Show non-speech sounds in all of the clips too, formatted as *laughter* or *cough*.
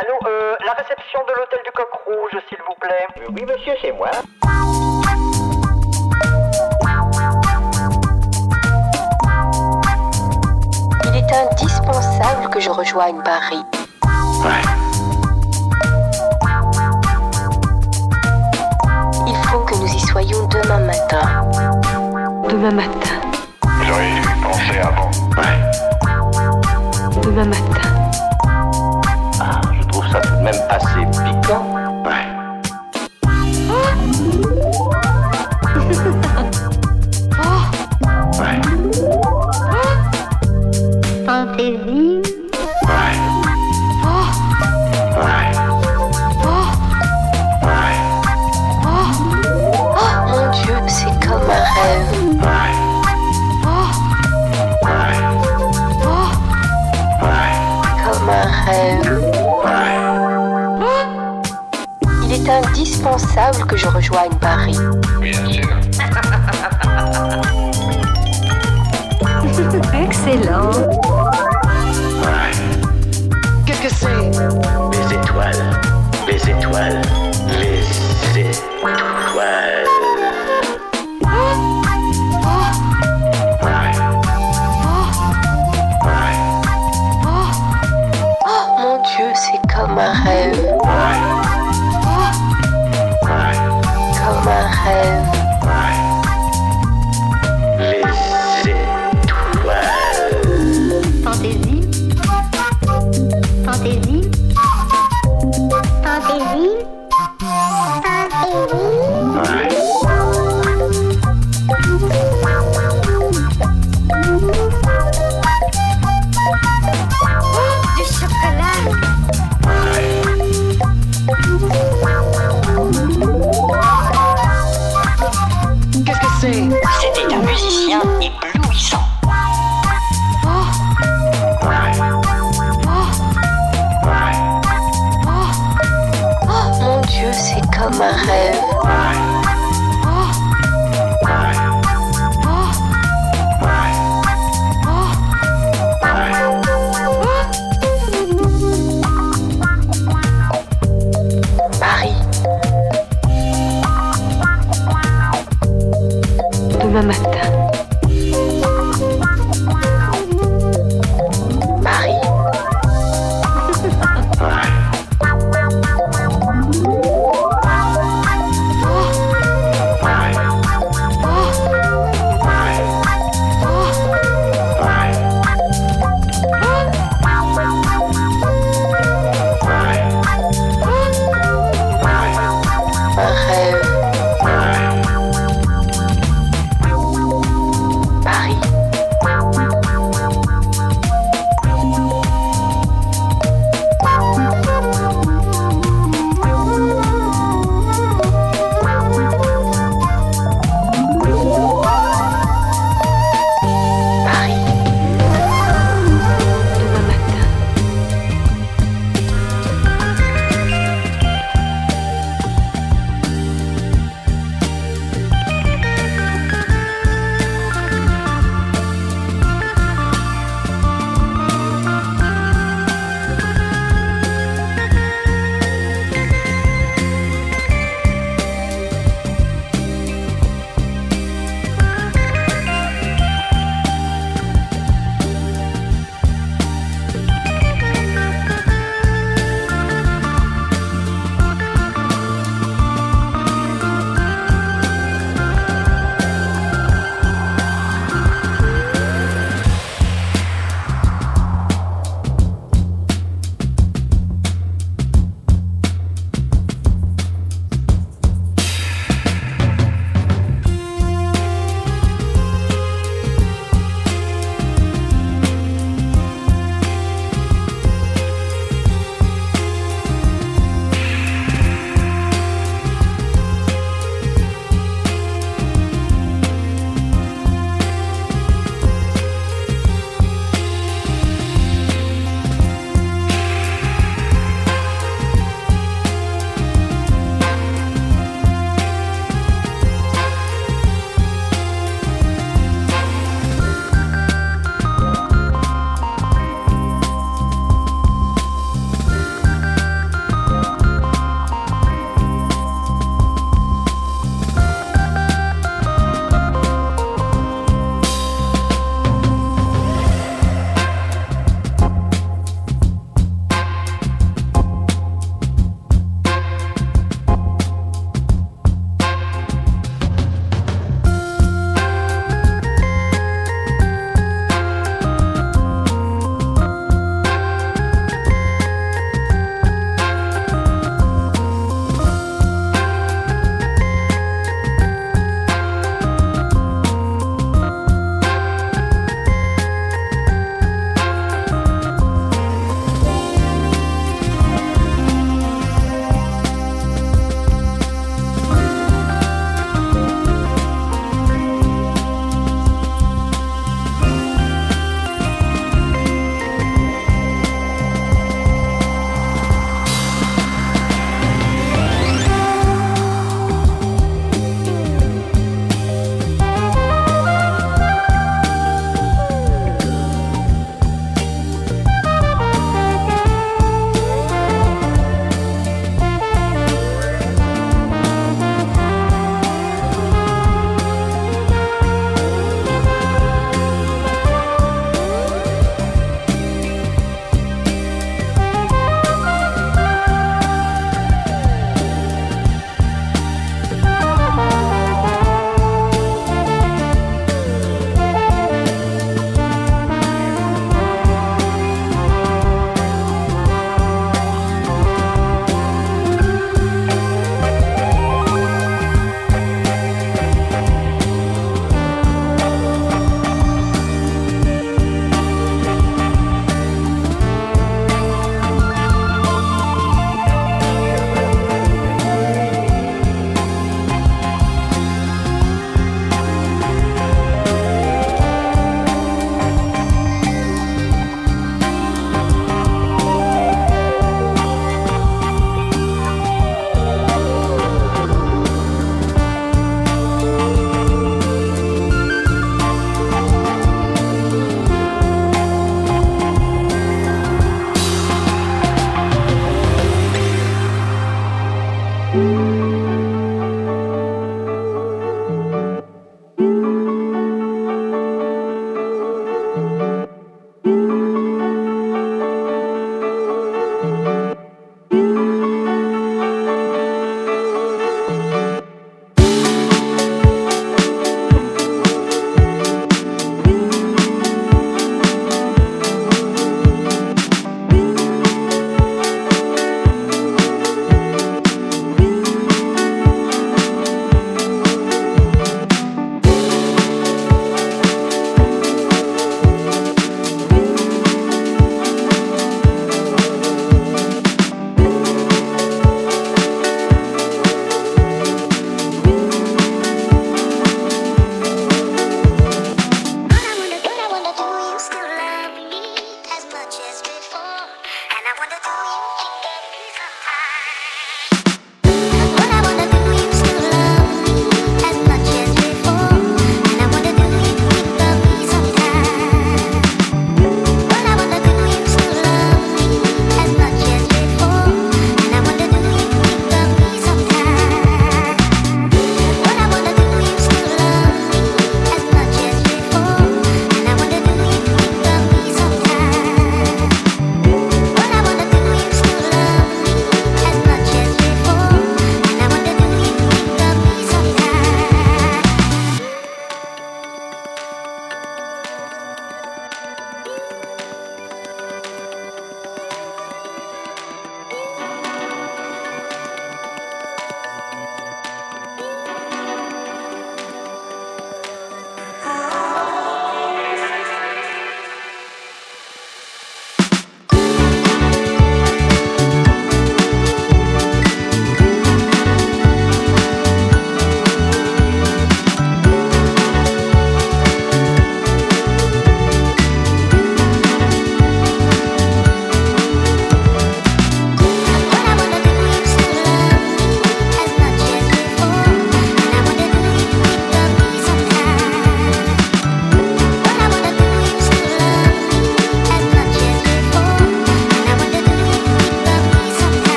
Allô, euh, la réception de l'hôtel du Coq Rouge, s'il vous plaît. Oui, monsieur, c'est moi. Il est indispensable que je rejoigne Paris. Ouais. Il faut que nous y soyons demain matin. Demain matin. J'aurais dû y penser avant. Ouais. Demain matin même passé piqué. Indispensable que je rejoigne Paris. Bien sûr. *laughs* Excellent. Ouais. Qu'est-ce que c'est? Les étoiles. Les étoiles. Les étoiles. Oh mon Dieu, c'est comme un rêve. Comme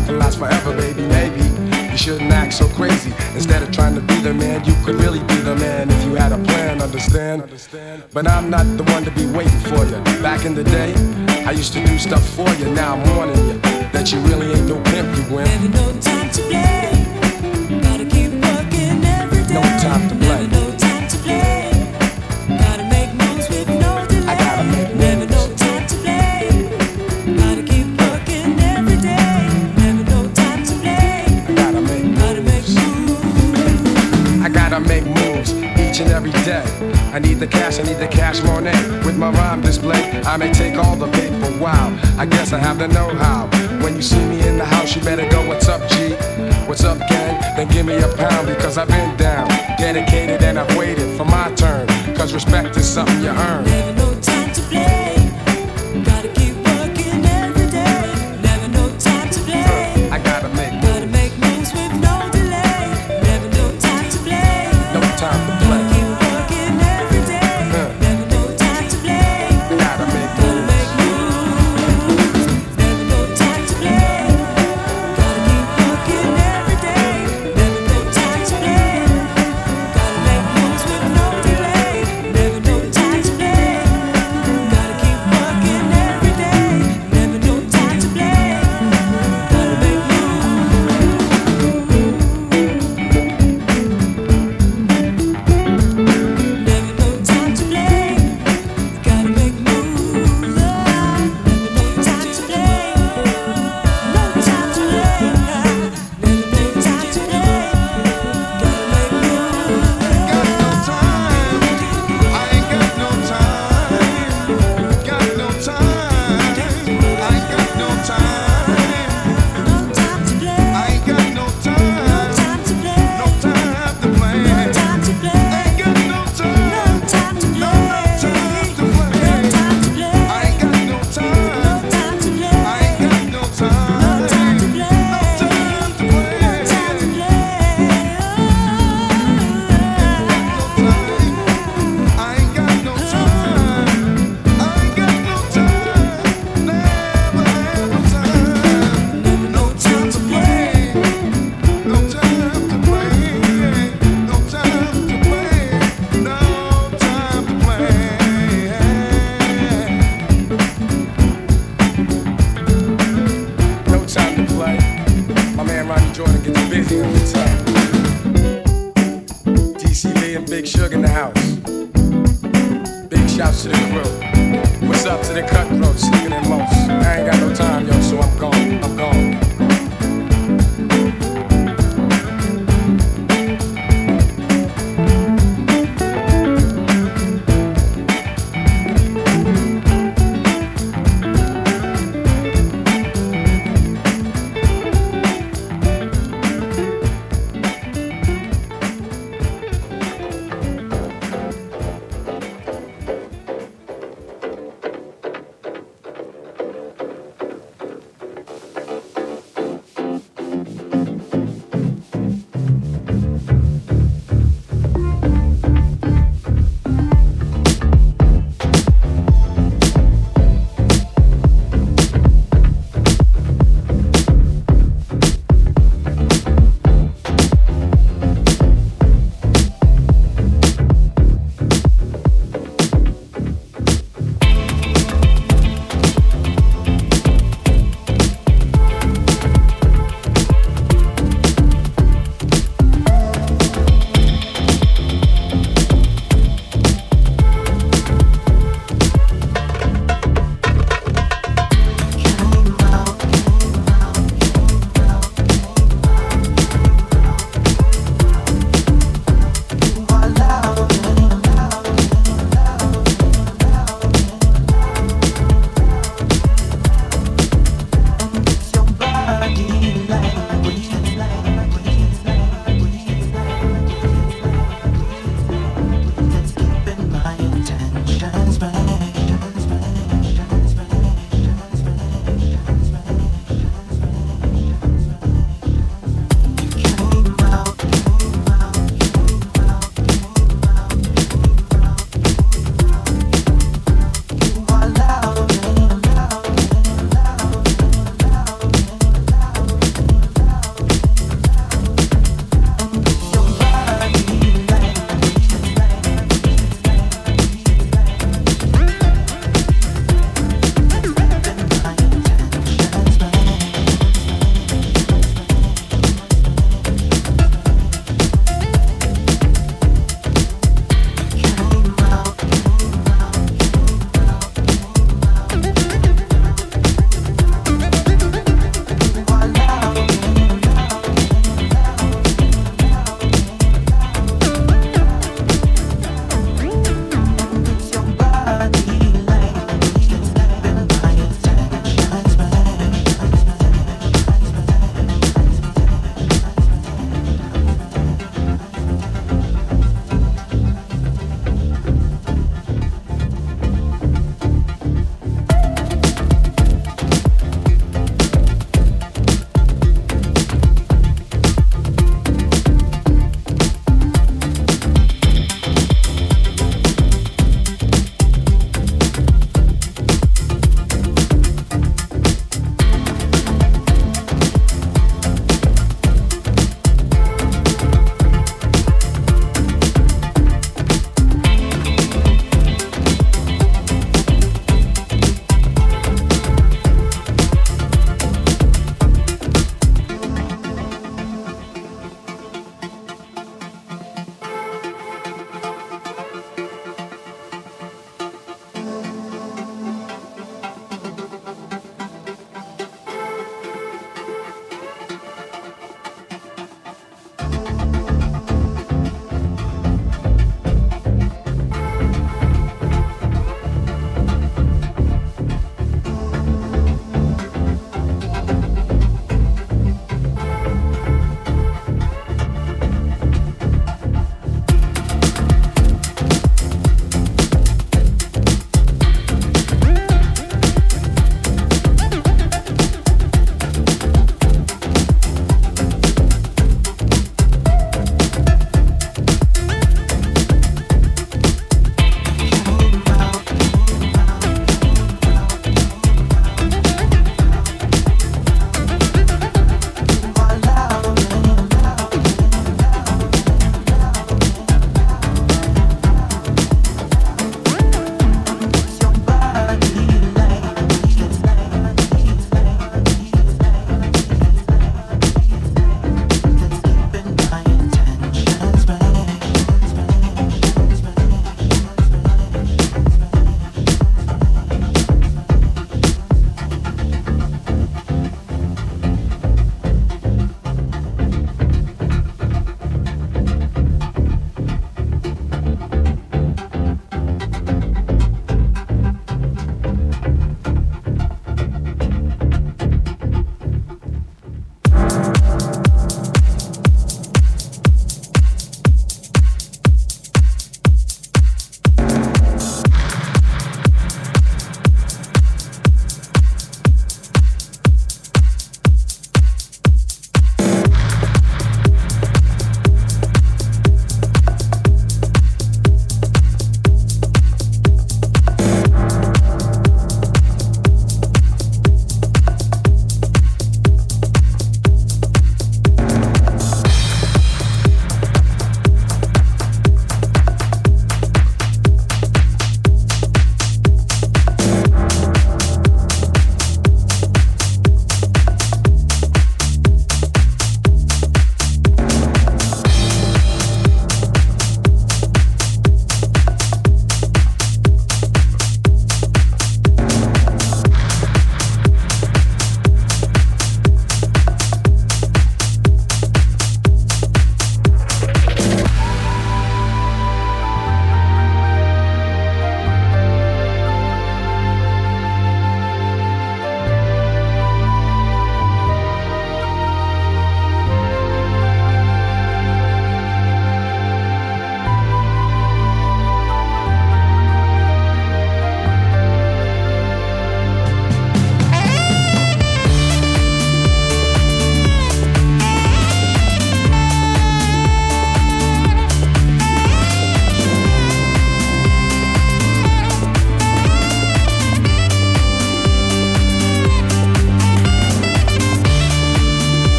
nothing lasts forever, baby. Maybe you shouldn't act so crazy. Instead of trying to be the man, you could really be the man if you had a plan, understand? But I'm not the one to be waiting for you. Back in the day, I used to do stuff for you. Now I'm warning you that you really ain't no pimp, you win. Never no time to play. Gotta keep working every day. No time to I need the cash, I need the cash Monet. With my rhyme display, I may take all the bait, for wow, I guess I have the know-how. When you see me in the house, you better go, what's up, G? What's up, gang? Then give me a pound, because I've been down, dedicated, and I've waited for my turn. Cause respect is something you earn.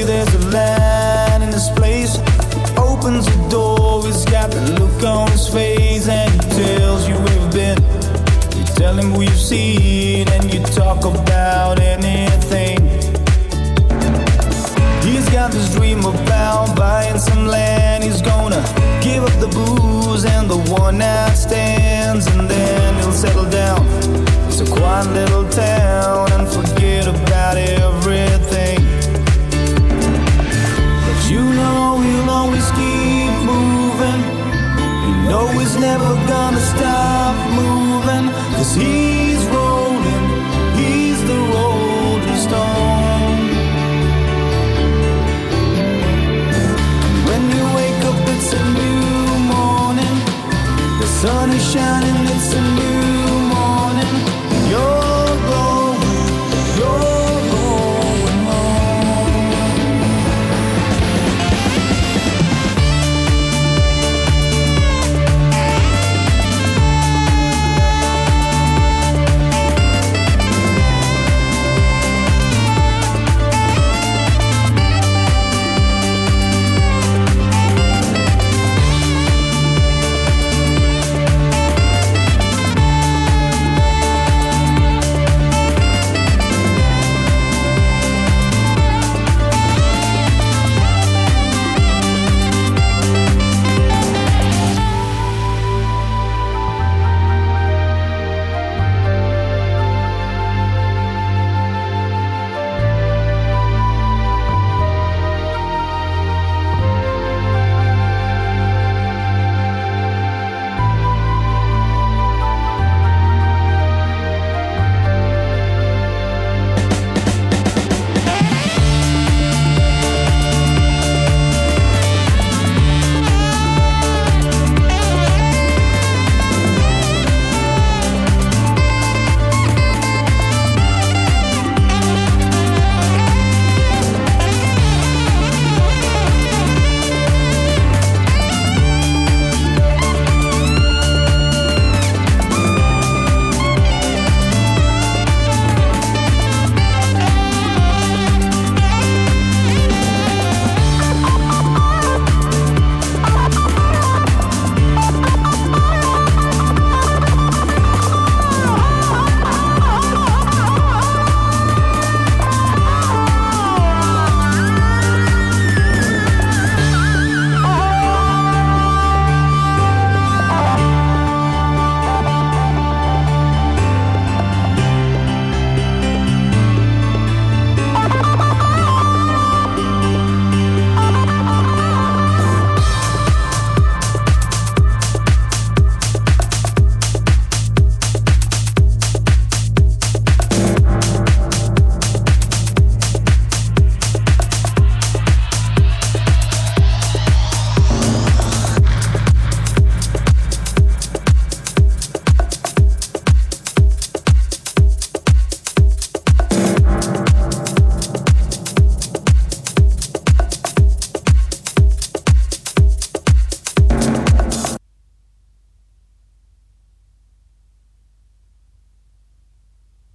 There's a man in this place. Opens the door, he's got the look on his face, and he tells you where you've been. You tell him who you've seen, and you talk about anything. He's got this dream about buying some land. He's gonna give up the booze and the one night stands, and then he'll settle down. It's a quiet little town you wake up, it's a new morning. The sun is shining, it's a new